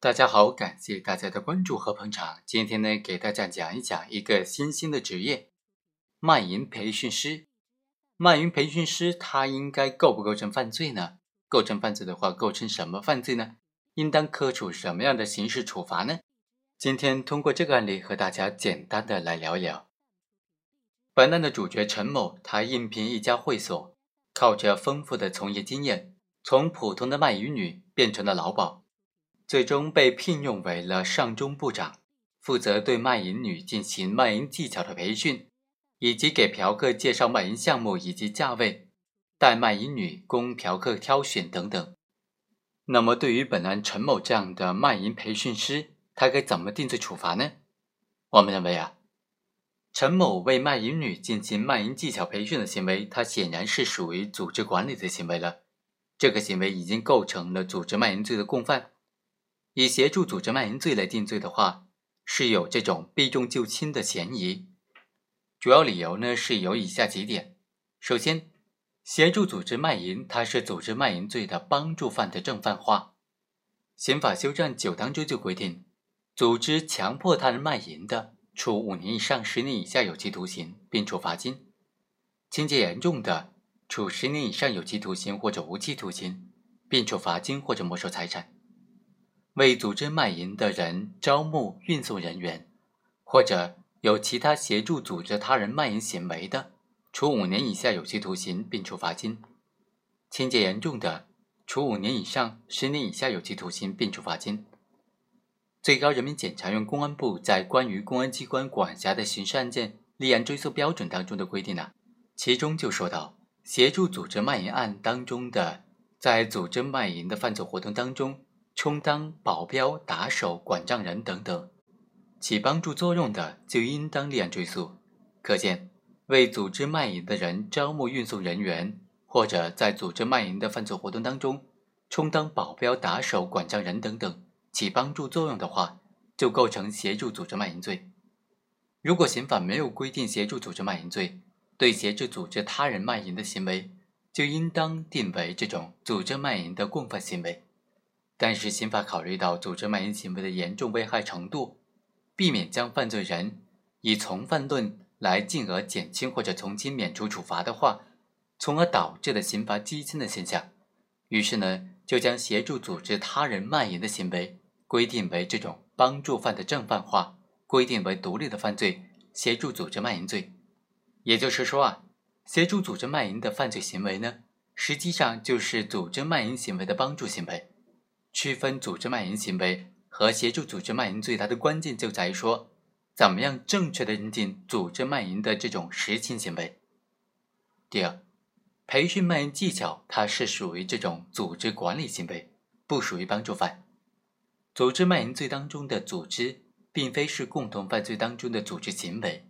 大家好，感谢大家的关注和捧场。今天呢，给大家讲一讲一个新兴的职业——卖淫培训师。卖淫培训师他应该构不构成犯罪呢？构成犯罪的话，构成什么犯罪呢？应当科处什么样的刑事处罚呢？今天通过这个案例和大家简单的来聊一聊。本案的主角陈某，他应聘一家会所，靠着丰富的从业经验，从普通的卖淫女变成了老鸨。最终被聘用为了上中部长，负责对卖淫女进行卖淫技巧的培训，以及给嫖客介绍卖淫项目以及价位，带卖淫女供嫖客挑选等等。那么，对于本案陈某这样的卖淫培训师，他该怎么定罪处罚呢？我们认为啊，陈某为卖淫女进行卖淫技巧培训的行为，他显然是属于组织管理的行为了。这个行为已经构成了组织卖淫罪的共犯。以协助组织卖淫罪来定罪的话，是有这种避重就轻的嫌疑。主要理由呢是有以下几点：首先，协助组织卖淫，它是组织卖淫罪的帮助犯的正犯化。刑法修正九当中就规定，组织强迫他人卖淫的，处五年以上十年以下有期徒刑，并处罚金；情节严重的，处十年以上有期徒刑或者无期徒刑，并处罚金或者没收财产。为组织卖淫的人招募、运送人员，或者有其他协助组织他人卖淫行为的，处五年以下有期徒刑，并处罚金；情节严重的，处五年以上十年以下有期徒刑，并处罚金。最高人民检察院公安部在关于公安机关管辖的刑事案件立案追诉标准当中的规定呢，其中就说到，协助组织卖淫案当中的，在组织卖淫的犯罪活动当中。充当保镖、打手、管账人等等，起帮助作用的，就应当立案追诉。可见，为组织卖淫的人招募、运送人员，或者在组织卖淫的犯罪活动当中充当保镖、打手、管账人等等，起帮助作用的话，就构成协助组织卖淫罪。如果刑法没有规定协助组织卖淫罪，对协助组织他人卖淫的行为，就应当定为这种组织卖淫的共犯行为。但是，刑法考虑到组织卖淫行为的严重危害程度，避免将犯罪人以从犯论来进而减轻或者从轻免除处罚的话，从而导致的刑罚激增的现象，于是呢，就将协助组织他人卖淫的行为规定为这种帮助犯的正犯化，规定为独立的犯罪——协助组织卖淫罪。也就是说啊，协助组织卖淫的犯罪行为呢，实际上就是组织卖淫行为的帮助行为。区分组织卖淫行为和协助组织卖淫罪它的关键就在于说，怎么样正确的认定组织卖淫的这种实情行为。第二，培训卖淫技巧，它是属于这种组织管理行为，不属于帮助犯。组织卖淫罪当中的组织，并非是共同犯罪当中的组织行为，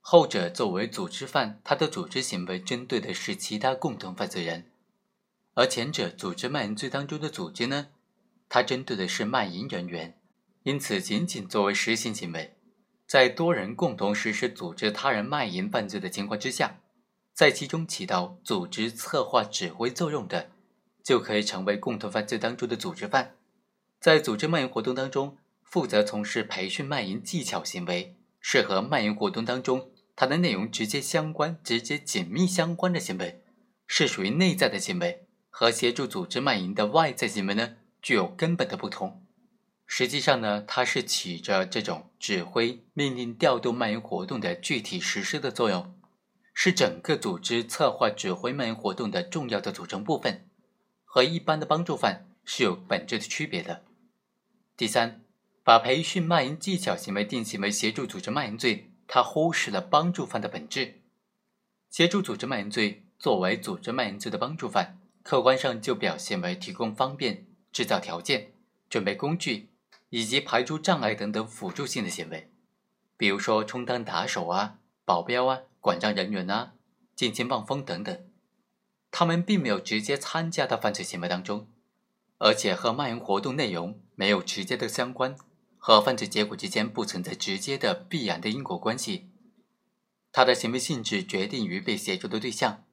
后者作为组织犯，他的组织行为针对的是其他共同犯罪人，而前者组织卖淫罪当中的组织呢？它针对的是卖淫人员，因此仅仅作为实行行为，在多人共同实施组织他人卖淫犯罪的情况之下，在其中起到组织策划指挥作用的，就可以成为共同犯罪当中的组织犯。在组织卖淫活动当中，负责从事培训卖淫技巧行为，是和卖淫活动当中它的内容直接相关、直接紧密相关的行为，是属于内在的行为，和协助组织卖淫的外在行为呢？具有根本的不同。实际上呢，它是起着这种指挥、命令、调动卖淫活动的具体实施的作用，是整个组织策划、指挥卖淫活动的重要的组成部分，和一般的帮助犯是有本质的区别的。第三，把培训卖淫技巧行为定性为协助组织卖淫罪，它忽视了帮助犯的本质。协助组织卖淫罪作为组织卖淫罪的帮助犯，客观上就表现为提供方便。制造条件、准备工具以及排除障碍等等辅助性的行为，比如说充当打手啊、保镖啊、管账人员啊、进行望风等等，他们并没有直接参加到犯罪行为当中，而且和卖淫活动内容没有直接的相关，和犯罪结果之间不存在直接的必然的因果关系。他的行为性质决定于被协助的对象，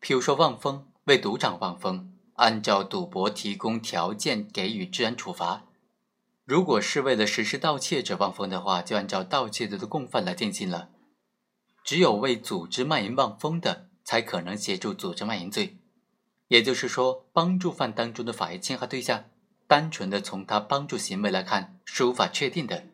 譬如说望风为赌场望风。按照赌博提供条件给予治安处罚，如果是为了实施盗窃者望风的话，就按照盗窃罪的共犯来定性了。只有为组织卖淫望风的，才可能协助组织卖淫罪。也就是说，帮助犯当中的法益侵害对象，单纯的从他帮助行为来看是无法确定的。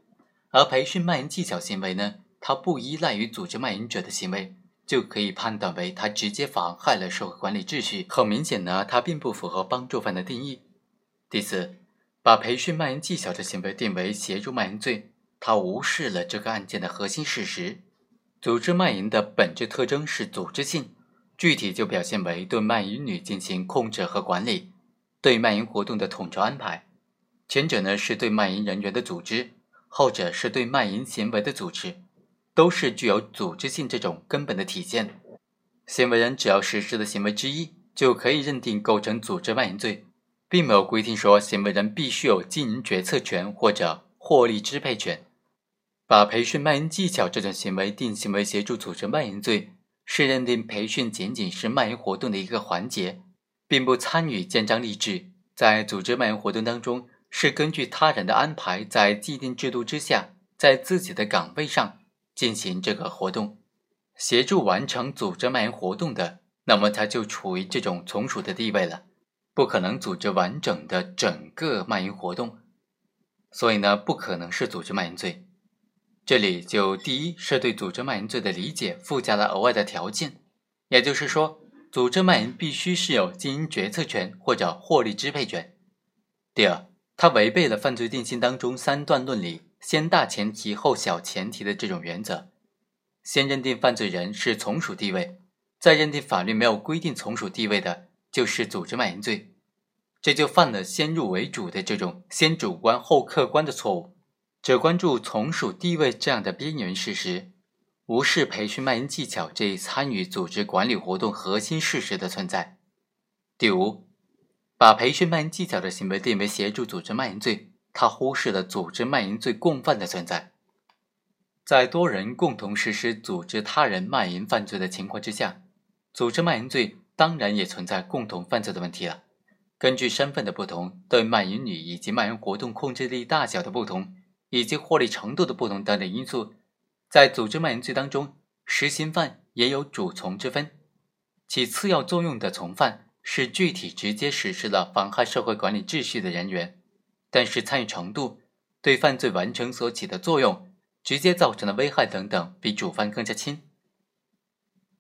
而培训卖淫技巧行为呢，它不依赖于组织卖淫者的行为，就可以判断为他直接妨害了社会管理秩序。很明显呢，它并不符合帮助犯的定义。第四，把培训卖淫技巧的行为定为协助卖淫罪，他无视了这个案件的核心事实：组织卖淫的本质特征是组织性，具体就表现为对卖淫女进行控制和管理，对卖淫活动的统筹安排。前者呢是对卖淫人员的组织，后者是对卖淫行为的组织，都是具有组织性这种根本的体现。行为人只要实施的行为之一，就可以认定构成组织卖淫罪。并没有规定说行为人必须有经营决策权或者获利支配权。把培训卖淫技巧这种行为定性为协助组织卖淫罪，是认定培训仅仅是卖淫活动的一个环节，并不参与建章立制。在组织卖淫活动当中，是根据他人的安排，在既定制度之下，在自己的岗位上进行这个活动，协助完成组织卖淫活动的，那么他就处于这种从属的地位了。不可能组织完整的整个卖淫活动，所以呢，不可能是组织卖淫罪。这里就第一是对组织卖淫罪的理解附加了额外的条件，也就是说，组织卖淫必须是有经营决策权或者获利支配权。第二，它违背了犯罪定性当中三段论里先大前提后小前提的这种原则，先认定犯罪人是从属地位，再认定法律没有规定从属地位的。就是组织卖淫罪，这就犯了先入为主的这种先主观后客观的错误，只关注从属地位这样的边缘事实，无视培训卖淫技巧这一参与组织管理活动核心事实的存在。第五，把培训卖淫技巧的行为定为协助组织卖淫罪，他忽视了组织卖淫罪共犯的存在，在多人共同实施组织他人卖淫犯罪的情况之下，组织卖淫罪。当然也存在共同犯罪的问题了。根据身份的不同、对卖淫女以及卖淫活动控制力大小的不同，以及获利程度的不同等等因素，在组织卖淫罪当中，实行犯也有主从之分。起次要作用的从犯是具体直接实施了妨害社会管理秩序的人员，但是参与程度、对犯罪完成所起的作用、直接造成的危害等等，比主犯更加轻。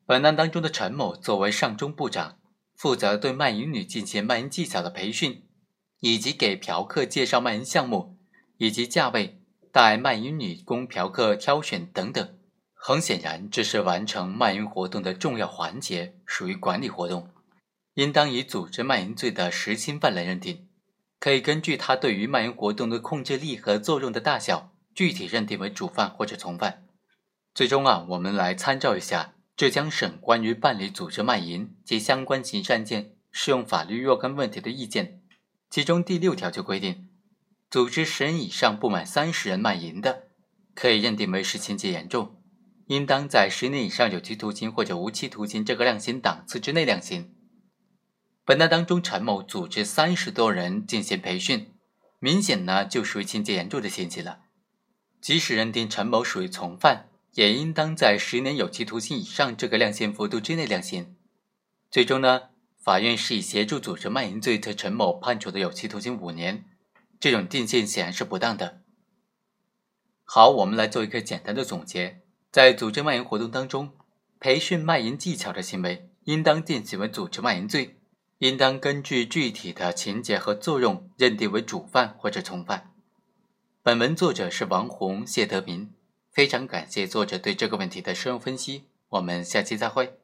本案当中的陈某作为上中部长，负责对卖淫女进行卖淫技巧的培训，以及给嫖客介绍卖淫项目，以及价位、带卖淫女供嫖客挑选等等。很显然，这是完成卖淫活动的重要环节，属于管理活动，应当以组织卖淫罪的实行犯来认定。可以根据他对于卖淫活动的控制力和作用的大小，具体认定为主犯或者从犯。最终啊，我们来参照一下。浙江省关于办理组织卖淫及相关刑事案件适用法律若干问题的意见，其中第六条就规定，组织十人以上不满三十人卖淫的，可以认定为是情节严重，应当在十年以上有期徒刑或者无期徒刑这个量刑档次之内量刑。本案当中，陈某组织三十多人进行培训，明显呢就属于情节严重的情节了，即使认定陈某属于从犯。也应当在十年有期徒刑以上这个量刑幅度之内量刑。最终呢，法院是以协助组织卖淫罪对陈某判处的有期徒刑五年。这种定性显然是不当的。好，我们来做一个简单的总结：在组织卖淫活动当中，培训卖淫技巧的行为，应当定性为组织卖淫罪，应当根据具体的情节和作用认定为主犯或者从犯。本文作者是王红、谢德明。非常感谢作者对这个问题的深入分析，我们下期再会。